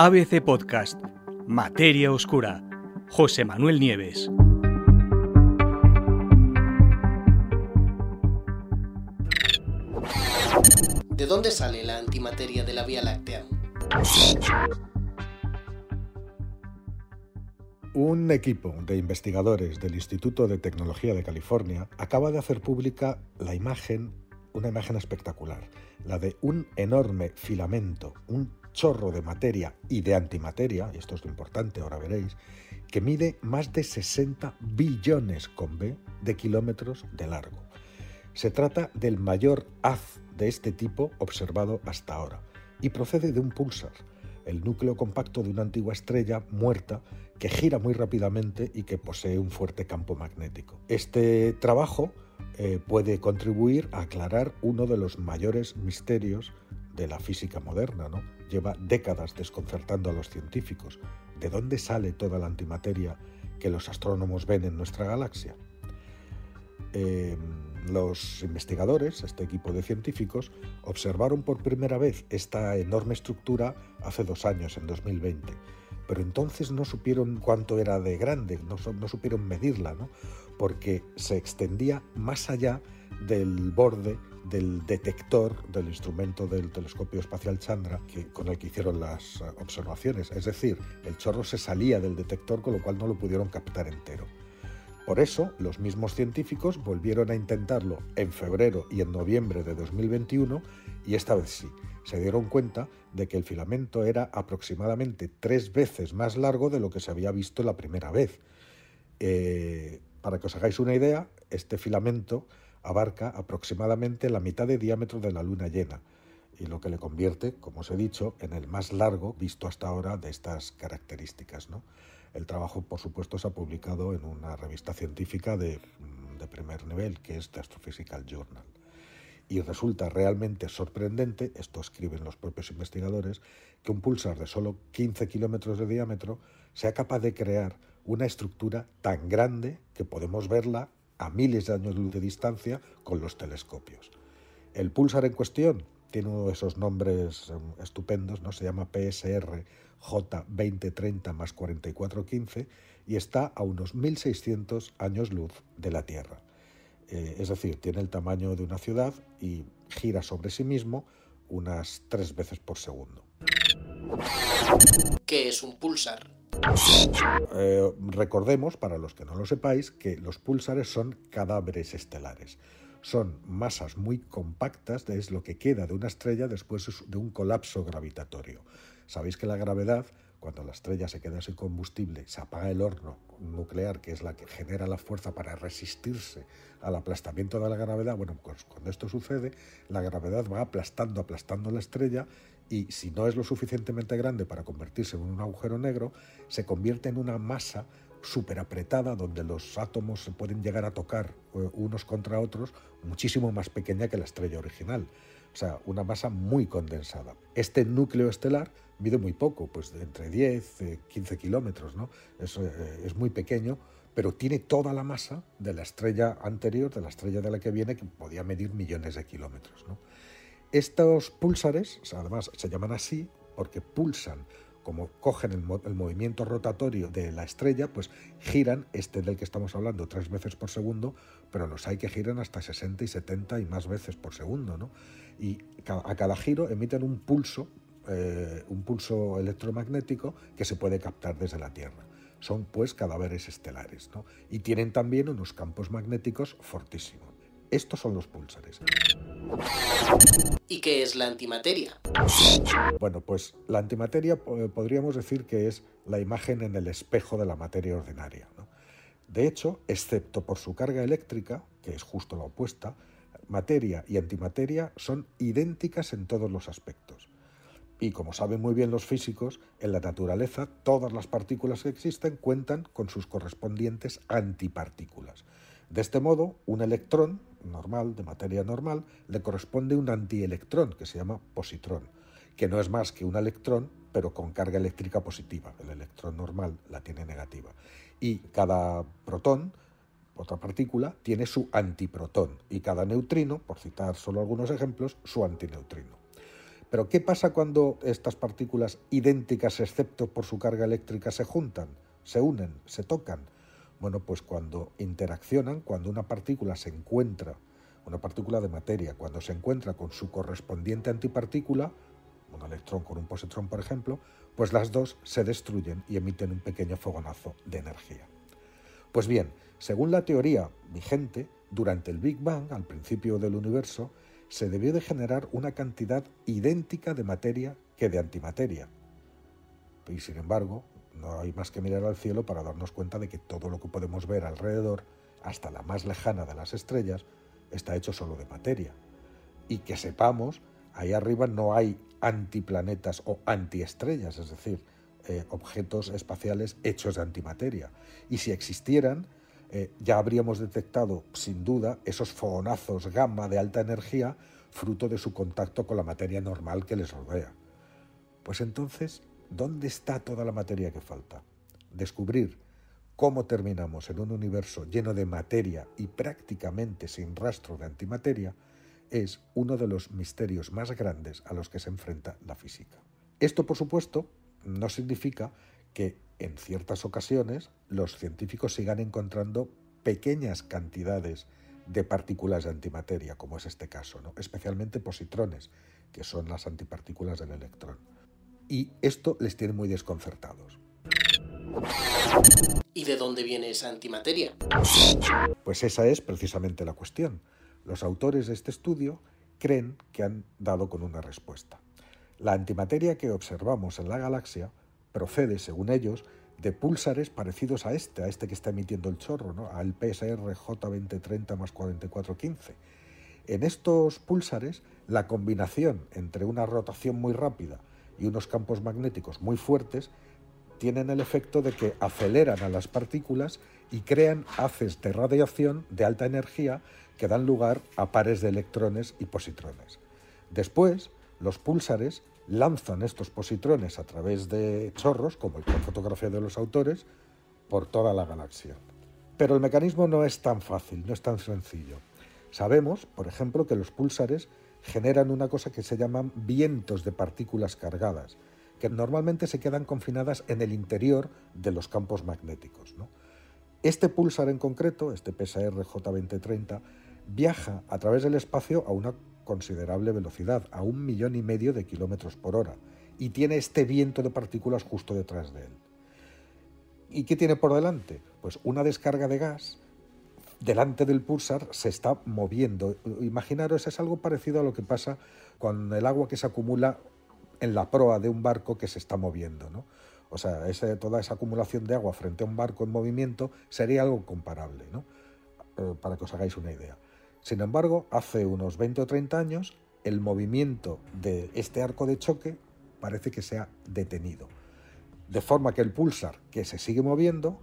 ABC Podcast, Materia Oscura, José Manuel Nieves. ¿De dónde sale la antimateria de la Vía Láctea? Un equipo de investigadores del Instituto de Tecnología de California acaba de hacer pública la imagen, una imagen espectacular, la de un enorme filamento, un chorro de materia y de antimateria, y esto es lo importante, ahora veréis, que mide más de 60 billones con B de kilómetros de largo. Se trata del mayor haz de este tipo observado hasta ahora y procede de un pulsar, el núcleo compacto de una antigua estrella muerta que gira muy rápidamente y que posee un fuerte campo magnético. Este trabajo eh, puede contribuir a aclarar uno de los mayores misterios de la física moderna. ¿no? Lleva décadas desconcertando a los científicos. ¿De dónde sale toda la antimateria que los astrónomos ven en nuestra galaxia? Eh, los investigadores, este equipo de científicos, observaron por primera vez esta enorme estructura hace dos años, en 2020, pero entonces no supieron cuánto era de grande, no, no supieron medirla, ¿no? porque se extendía más allá del borde del detector del instrumento del telescopio espacial Chandra que, con el que hicieron las observaciones. Es decir, el chorro se salía del detector con lo cual no lo pudieron captar entero. Por eso, los mismos científicos volvieron a intentarlo en febrero y en noviembre de 2021 y esta vez sí, se dieron cuenta de que el filamento era aproximadamente tres veces más largo de lo que se había visto la primera vez. Eh, para que os hagáis una idea, este filamento abarca aproximadamente la mitad de diámetro de la luna llena y lo que le convierte, como os he dicho, en el más largo visto hasta ahora de estas características. ¿no? El trabajo, por supuesto, se ha publicado en una revista científica de, de primer nivel, que es The Astrophysical Journal. Y resulta realmente sorprendente, esto escriben los propios investigadores, que un pulsar de solo 15 kilómetros de diámetro sea capaz de crear una estructura tan grande que podemos verla a miles de años luz de distancia con los telescopios. El pulsar en cuestión tiene uno de esos nombres estupendos, ¿no? se llama PSR J2030 más 4415 y está a unos 1600 años luz de la Tierra. Eh, es decir, tiene el tamaño de una ciudad y gira sobre sí mismo unas tres veces por segundo. ¿Qué es un pulsar? Eh, recordemos, para los que no lo sepáis, que los pulsares son cadáveres estelares. Son masas muy compactas, es lo que queda de una estrella después de un colapso gravitatorio. Sabéis que la gravedad, cuando la estrella se queda sin combustible, se apaga el horno nuclear, que es la que genera la fuerza para resistirse al aplastamiento de la gravedad, bueno, pues cuando esto sucede, la gravedad va aplastando, aplastando la estrella y si no es lo suficientemente grande para convertirse en un agujero negro, se convierte en una masa súper apretada donde los átomos se pueden llegar a tocar eh, unos contra otros muchísimo más pequeña que la estrella original. O sea, una masa muy condensada. Este núcleo estelar mide muy poco, pues entre 10, 15 eh, kilómetros, ¿no? Es, eh, es muy pequeño, pero tiene toda la masa de la estrella anterior, de la estrella de la que viene, que podía medir millones de kilómetros. ¿no? Estos púlsares, además se llaman así porque pulsan, como cogen el, el, movimiento rotatorio de la estrella, pues giran, este del que estamos hablando, tres veces por segundo, pero los hay que giran hasta 60 y 70 y más veces por segundo. ¿no? Y a cada giro emiten un pulso eh, un pulso electromagnético que se puede captar desde la Tierra. Son pues cadáveres estelares ¿no? y tienen también unos campos magnéticos fortísimos. Estos son los púlsares. ¿Y qué es la antimateria? Bueno, pues la antimateria podríamos decir que es la imagen en el espejo de la materia ordinaria. ¿no? De hecho, excepto por su carga eléctrica, que es justo la opuesta, materia y antimateria son idénticas en todos los aspectos. Y como saben muy bien los físicos, en la naturaleza todas las partículas que existen cuentan con sus correspondientes antipartículas. De este modo, un electrón normal, de materia normal, le corresponde un antielectrón que se llama positrón, que no es más que un electrón, pero con carga eléctrica positiva. El electrón normal la tiene negativa. Y cada protón, otra partícula, tiene su antiprotón. Y cada neutrino, por citar solo algunos ejemplos, su antineutrino. Pero ¿qué pasa cuando estas partículas idénticas excepto por su carga eléctrica se juntan, se unen, se tocan? Bueno, pues cuando interaccionan, cuando una partícula se encuentra, una partícula de materia, cuando se encuentra con su correspondiente antipartícula, un electrón con un positrón, por ejemplo, pues las dos se destruyen y emiten un pequeño fogonazo de energía. Pues bien, según la teoría vigente, durante el Big Bang, al principio del universo, se debió de generar una cantidad idéntica de materia que de antimateria. Y sin embargo, no hay más que mirar al cielo para darnos cuenta de que todo lo que podemos ver alrededor, hasta la más lejana de las estrellas, está hecho solo de materia. Y que sepamos, ahí arriba no hay antiplanetas o antiestrellas, es decir, eh, objetos espaciales hechos de antimateria. Y si existieran, eh, ya habríamos detectado, sin duda, esos fogonazos gamma de alta energía fruto de su contacto con la materia normal que les rodea. Pues entonces, ¿dónde está toda la materia que falta? Descubrir cómo terminamos en un universo lleno de materia y prácticamente sin rastro de antimateria es uno de los misterios más grandes a los que se enfrenta la física. Esto, por supuesto, no significa que en ciertas ocasiones los científicos sigan encontrando pequeñas cantidades de partículas de antimateria, como es este caso, ¿no? especialmente positrones, que son las antipartículas del electrón. Y esto les tiene muy desconcertados. ¿Y de dónde viene esa antimateria? Pues esa es precisamente la cuestión. Los autores de este estudio creen que han dado con una respuesta. La antimateria que observamos en la galaxia procede, según ellos, de púlsares parecidos a este, a este que está emitiendo el chorro, ¿no? al PSR J2030 más 4415. En estos púlsares, la combinación entre una rotación muy rápida y unos campos magnéticos muy fuertes tienen el efecto de que aceleran a las partículas y crean haces de radiación de alta energía que dan lugar a pares de electrones y positrones. Después, los púlsares lanzan estos positrones a través de chorros, como la fotografía de los autores, por toda la galaxia. Pero el mecanismo no es tan fácil, no es tan sencillo. Sabemos, por ejemplo, que los púlsares generan una cosa que se llaman vientos de partículas cargadas, que normalmente se quedan confinadas en el interior de los campos magnéticos. Este púlsar en concreto, este PSR J2030, viaja a través del espacio a una considerable velocidad, a un millón y medio de kilómetros por hora, y tiene este viento de partículas justo detrás de él. ¿Y qué tiene por delante? Pues una descarga de gas delante del pulsar se está moviendo. Imaginaros, es algo parecido a lo que pasa con el agua que se acumula en la proa de un barco que se está moviendo. ¿no? O sea, toda esa acumulación de agua frente a un barco en movimiento sería algo comparable, ¿no? Eh, para que os hagáis una idea. Sin embargo, hace unos 20 o 30 años, el movimiento de este arco de choque parece que se ha detenido. De forma que el pulsar, que se sigue moviendo,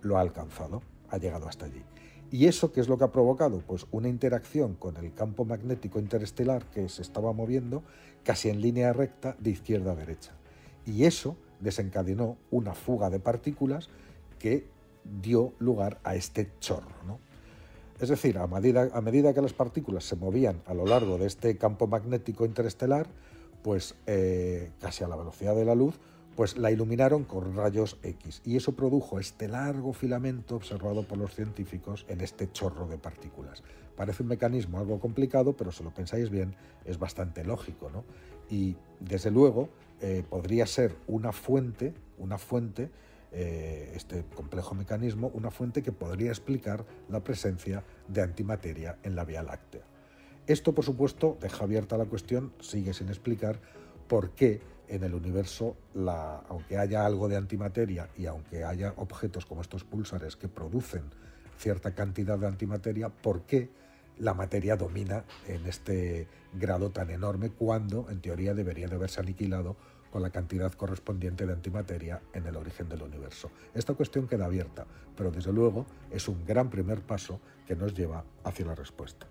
lo ha alcanzado, ha llegado hasta allí. ¿Y eso qué es lo que ha provocado? Pues una interacción con el campo magnético interestelar que se estaba moviendo casi en línea recta de izquierda a derecha. Y eso desencadenó una fuga de partículas que dio lugar a este chorro. ¿no? Es decir, a medida, a medida, que las partículas se movían a lo largo de este campo magnético interestelar, pues eh, casi a la velocidad de la luz, pues la iluminaron con rayos X y eso produjo este largo filamento observado por los científicos en este chorro de partículas. Parece un mecanismo algo complicado, pero si lo pensáis bien es bastante lógico, ¿no? Y desde luego eh, podría ser una fuente, una fuente eh, este complejo mecanismo una fuente que podría explicar la presencia de antimateria en la Vía Láctea. Esto, por supuesto, deja abierta la cuestión, sigue sin explicar por qué en el universo, aunque haya algo de antimateria y aunque haya objetos como estos púlsares que producen cierta cantidad de antimateria, por qué la materia domina en este grado tan enorme cuando, en teoría, debería de haberse aniquilado con la cantidad correspondiente de antimateria en el origen del universo. Esta cuestión queda abierta, pero desde luego es un gran primer paso que nos lleva hacia la respuesta.